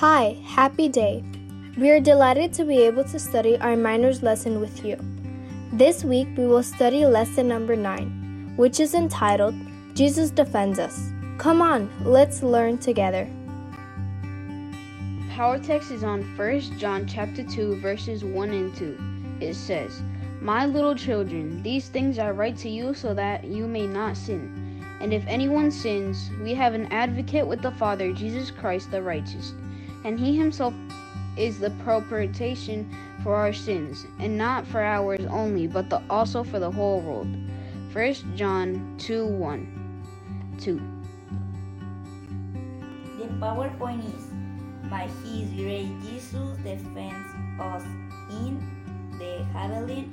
Hi, happy day. We are delighted to be able to study our minor's lesson with you. This week we will study lesson number 9, which is entitled Jesus Defends Us. Come on, let's learn together. Power text is on 1 John chapter 2 verses 1 and 2. It says, "My little children, these things I write to you so that you may not sin. And if anyone sins, we have an advocate with the Father, Jesus Christ the righteous. And he himself is the propitiation for our sins, and not for ours only, but the, also for the whole world." 1 John 2 1 2. The PowerPoint is by His grace Jesus defends us in the heavenly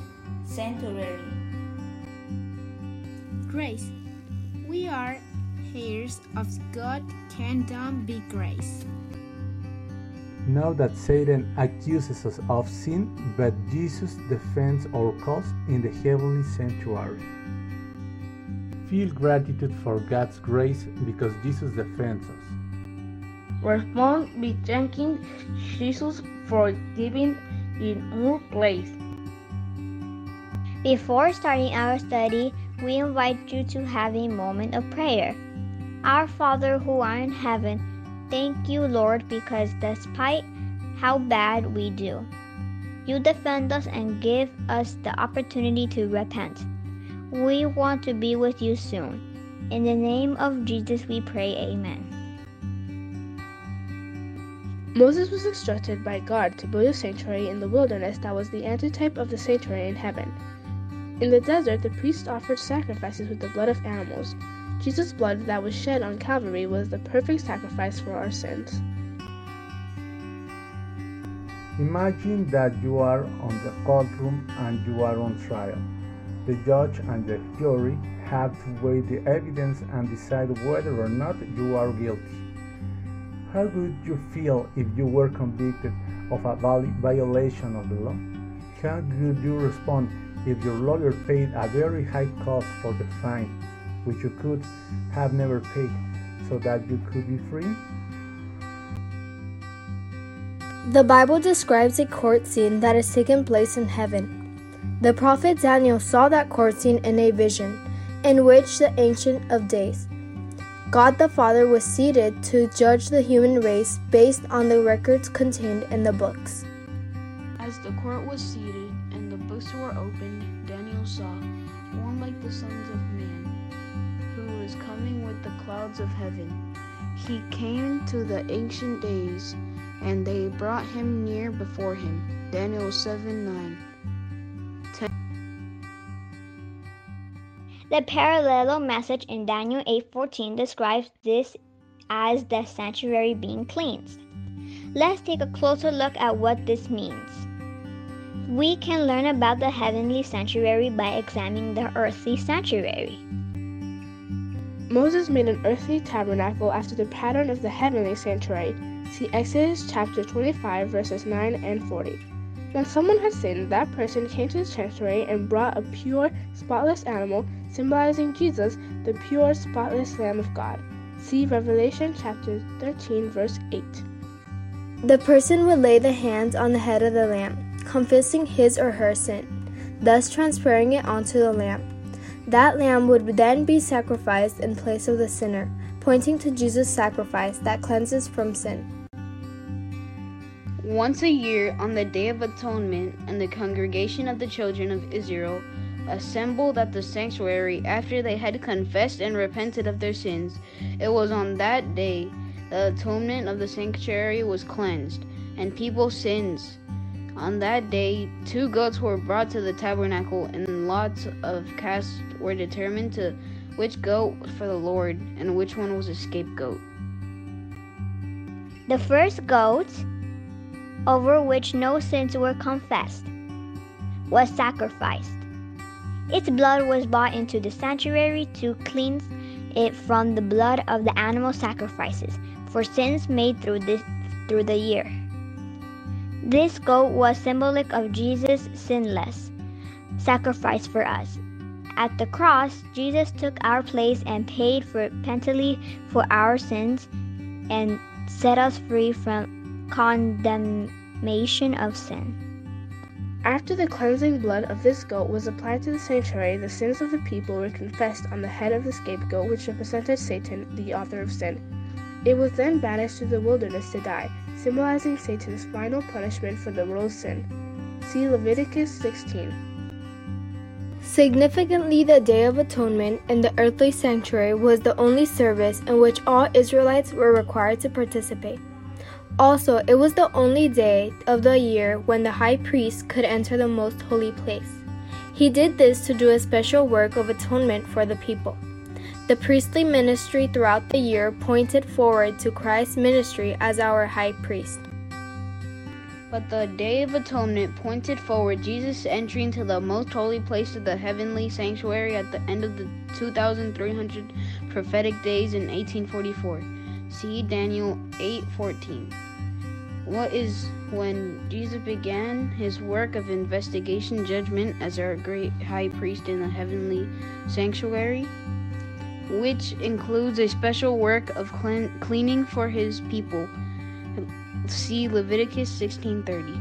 sanctuary. Grace. We are heirs of God's kingdom be grace. Know that Satan accuses us of sin, but Jesus defends our cause in the heavenly sanctuary. Feel gratitude for God's grace because Jesus defends us. Respond by thanking Jesus for giving in our place. Before starting our study, we invite you to have a moment of prayer. Our Father who art in heaven, thank you, Lord, because despite how bad we do, you defend us and give us the opportunity to repent. We want to be with you soon. In the name of Jesus, we pray, Amen. Moses was instructed by God to build a sanctuary in the wilderness that was the antitype of the sanctuary in heaven. In the desert, the priests offered sacrifices with the blood of animals. Jesus' blood that was shed on Calvary was the perfect sacrifice for our sins. Imagine that you are on the courtroom and you are on trial. The judge and the jury have to weigh the evidence and decide whether or not you are guilty. How would you feel if you were convicted of a violation of the law? How would you respond if your lawyer paid a very high cost for the fine, which you could have never paid, so that you could be free? The Bible describes a court scene that has taken place in heaven. The prophet Daniel saw that court scene in a vision, in which the Ancient of Days, God the Father, was seated to judge the human race based on the records contained in the books. As the court was seated and the books were opened, Daniel saw one like the sons of man, who was coming with the clouds of heaven. He came to the ancient days, and they brought him near before him. Daniel 7 9. 10. The parallel message in Daniel 8:14 describes this as the sanctuary being cleansed. Let's take a closer look at what this means. We can learn about the heavenly sanctuary by examining the earthly sanctuary. Moses made an earthly tabernacle after the pattern of the heavenly sanctuary. See Exodus chapter 25, verses 9 and 40. When someone had sinned, that person came to the sanctuary and brought a pure, spotless animal, symbolizing Jesus, the pure, spotless Lamb of God. See Revelation chapter 13, verse 8. The person would lay the hands on the head of the lamb, confessing his or her sin, thus transferring it onto the lamb. That lamb would then be sacrificed in place of the sinner, pointing to Jesus' sacrifice that cleanses from sin. Once a year, on the Day of Atonement, and the congregation of the children of Israel assembled at the sanctuary after they had confessed and repented of their sins. It was on that day the atonement of the sanctuary was cleansed, and people's sins. On that day, two goats were brought to the tabernacle, and lots of casts were determined to which goat was for the Lord, and which one was a scapegoat. The first goat, over which no sins were confessed, was sacrificed. Its blood was brought into the sanctuary to cleanse it from the blood of the animal sacrifices for sins made through this through the year. This goat was symbolic of Jesus' sinless sacrifice for us. At the cross, Jesus took our place and paid for penalty for our sins and set us free from condemnation of sin. After the cleansing blood of this goat was applied to the sanctuary, the sins of the people were confessed on the head of the scapegoat, which represented Satan, the author of sin. It was then banished to the wilderness to die, symbolizing Satan's final punishment for the world's sin. See Leviticus 16. Significantly, the Day of Atonement in the earthly sanctuary was the only service in which all Israelites were required to participate. Also, it was the only day of the year when the high priest could enter the most holy place. He did this to do a special work of atonement for the people. The priestly ministry throughout the year pointed forward to Christ's ministry as our high priest. But the Day of Atonement pointed forward Jesus entering into the most holy place of the heavenly sanctuary at the end of the 2,300 prophetic days in 1844. See Daniel 8:14. What is when Jesus began his work of investigation judgment as our great high priest in the heavenly sanctuary, which includes a special work of clean, cleaning for his people. See Leviticus 16:30.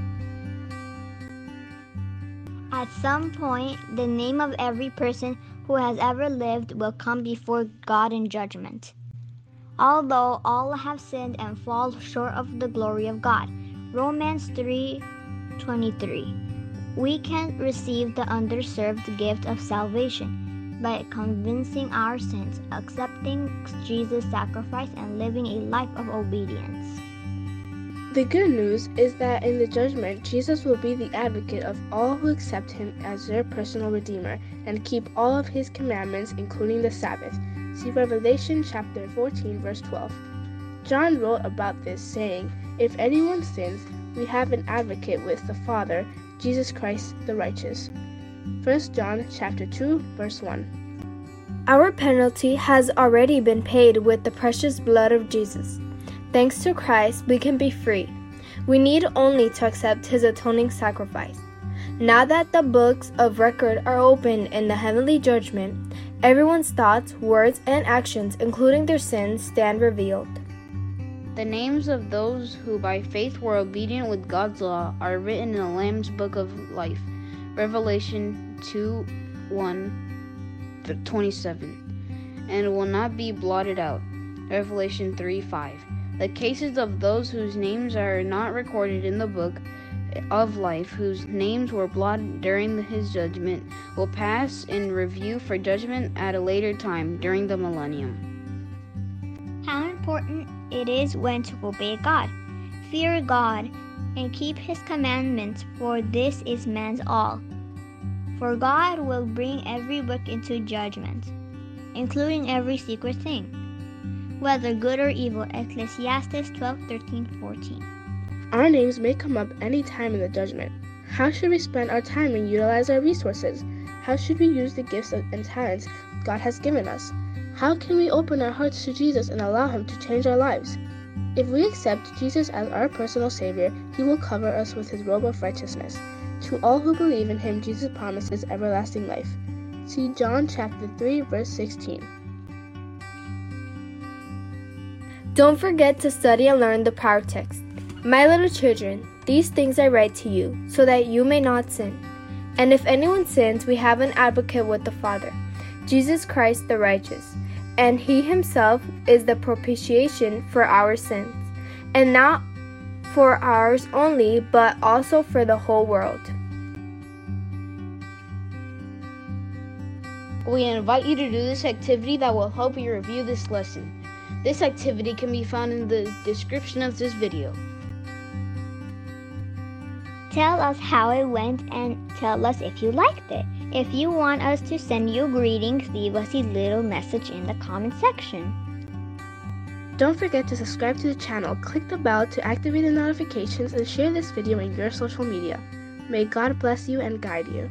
At some point, the name of every person who has ever lived will come before God in judgment. Although all have sinned and fall short of the glory of God. Romans 3:23. We can receive the underserved gift of salvation by convincing our sins, accepting Jesus' sacrifice and living a life of obedience. The good news is that in the judgment, Jesus will be the advocate of all who accept him as their personal redeemer and keep all of his commandments, including the Sabbath. See Revelation chapter 14, verse 12. John wrote about this, saying, If anyone sins, we have an advocate with the Father, Jesus Christ the righteous. 1 John chapter 2, verse 1. Our penalty has already been paid with the precious blood of Jesus. Thanks to Christ, we can be free. We need only to accept his atoning sacrifice. Now that the books of record are open in the heavenly judgment, everyone's thoughts, words, and actions, including their sins, stand revealed. The names of those who by faith were obedient with God's law are written in the Lamb's book of life. Revelation 2 1 27. And will not be blotted out. Revelation 3 5. The cases of those whose names are not recorded in the book of life, whose names were blotted during his judgment, will pass in review for judgment at a later time during the millennium. How important it is when to obey God. Fear God and keep his commandments, for this is man's all. For God will bring every work into judgment, including every secret thing whether good or evil. Ecclesiastes 12 13 14. Our names may come up any time in the judgment. How should we spend our time and utilize our resources? How should we use the gifts and talents God has given us? How can we open our hearts to Jesus and allow Him to change our lives? If we accept Jesus as our personal Savior, He will cover us with His robe of righteousness. To all who believe in Him, Jesus promises everlasting life. See John chapter 3, verse 16. Don't forget to study and learn the power text. My little children, these things I write to you, so that you may not sin. And if anyone sins, we have an advocate with the Father, Jesus Christ the righteous. And he himself is the propitiation for our sins, and not for ours only, but also for the whole world. We invite you to do this activity that will help you review this lesson. This activity can be found in the description of this video. Tell us how it went and tell us if you liked it. If you want us to send you greetings, leave us a little message in the comment section. Don't forget to subscribe to the channel, click the bell to activate the notifications, and share this video in your social media. May God bless you and guide you.